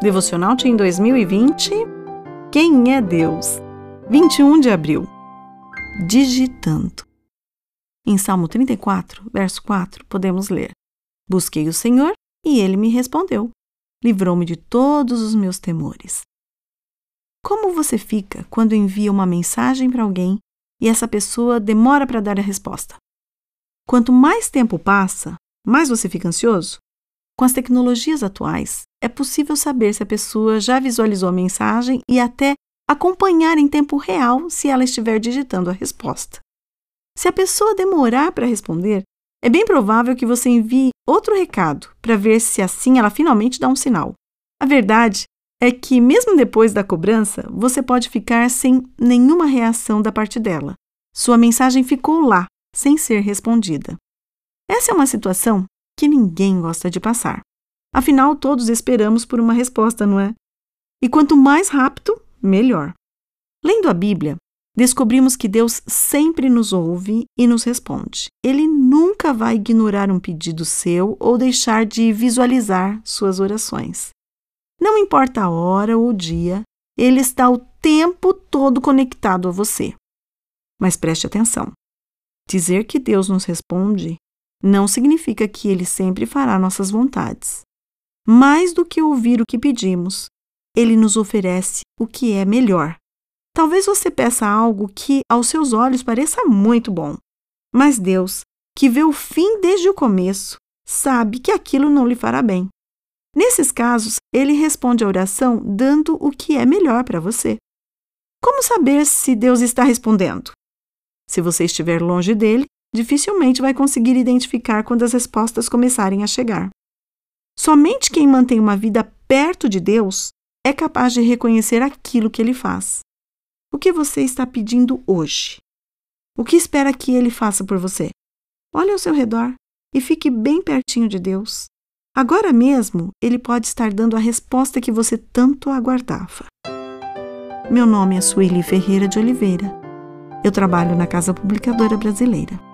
Devocional em 2020. Quem é Deus? 21 de abril. Digitando. Em Salmo 34, verso 4, podemos ler: Busquei o Senhor e ele me respondeu. Livrou-me de todos os meus temores. Como você fica quando envia uma mensagem para alguém e essa pessoa demora para dar a resposta? Quanto mais tempo passa, mais você fica ansioso? Com as tecnologias atuais, é possível saber se a pessoa já visualizou a mensagem e até acompanhar em tempo real se ela estiver digitando a resposta. Se a pessoa demorar para responder, é bem provável que você envie outro recado para ver se assim ela finalmente dá um sinal. A verdade é que, mesmo depois da cobrança, você pode ficar sem nenhuma reação da parte dela. Sua mensagem ficou lá, sem ser respondida. Essa é uma situação que ninguém gosta de passar. Afinal, todos esperamos por uma resposta, não é? E quanto mais rápido, melhor. Lendo a Bíblia, descobrimos que Deus sempre nos ouve e nos responde. Ele nunca vai ignorar um pedido seu ou deixar de visualizar suas orações. Não importa a hora ou o dia, ele está o tempo todo conectado a você. Mas preste atenção: dizer que Deus nos responde não significa que ele sempre fará nossas vontades. Mais do que ouvir o que pedimos, ele nos oferece o que é melhor. Talvez você peça algo que aos seus olhos pareça muito bom, mas Deus, que vê o fim desde o começo, sabe que aquilo não lhe fará bem. Nesses casos, ele responde a oração dando o que é melhor para você. Como saber se Deus está respondendo? Se você estiver longe dele, dificilmente vai conseguir identificar quando as respostas começarem a chegar. Somente quem mantém uma vida perto de Deus é capaz de reconhecer aquilo que ele faz. O que você está pedindo hoje? O que espera que ele faça por você? Olhe ao seu redor e fique bem pertinho de Deus. Agora mesmo, ele pode estar dando a resposta que você tanto aguardava. Meu nome é Sueli Ferreira de Oliveira. Eu trabalho na Casa Publicadora Brasileira.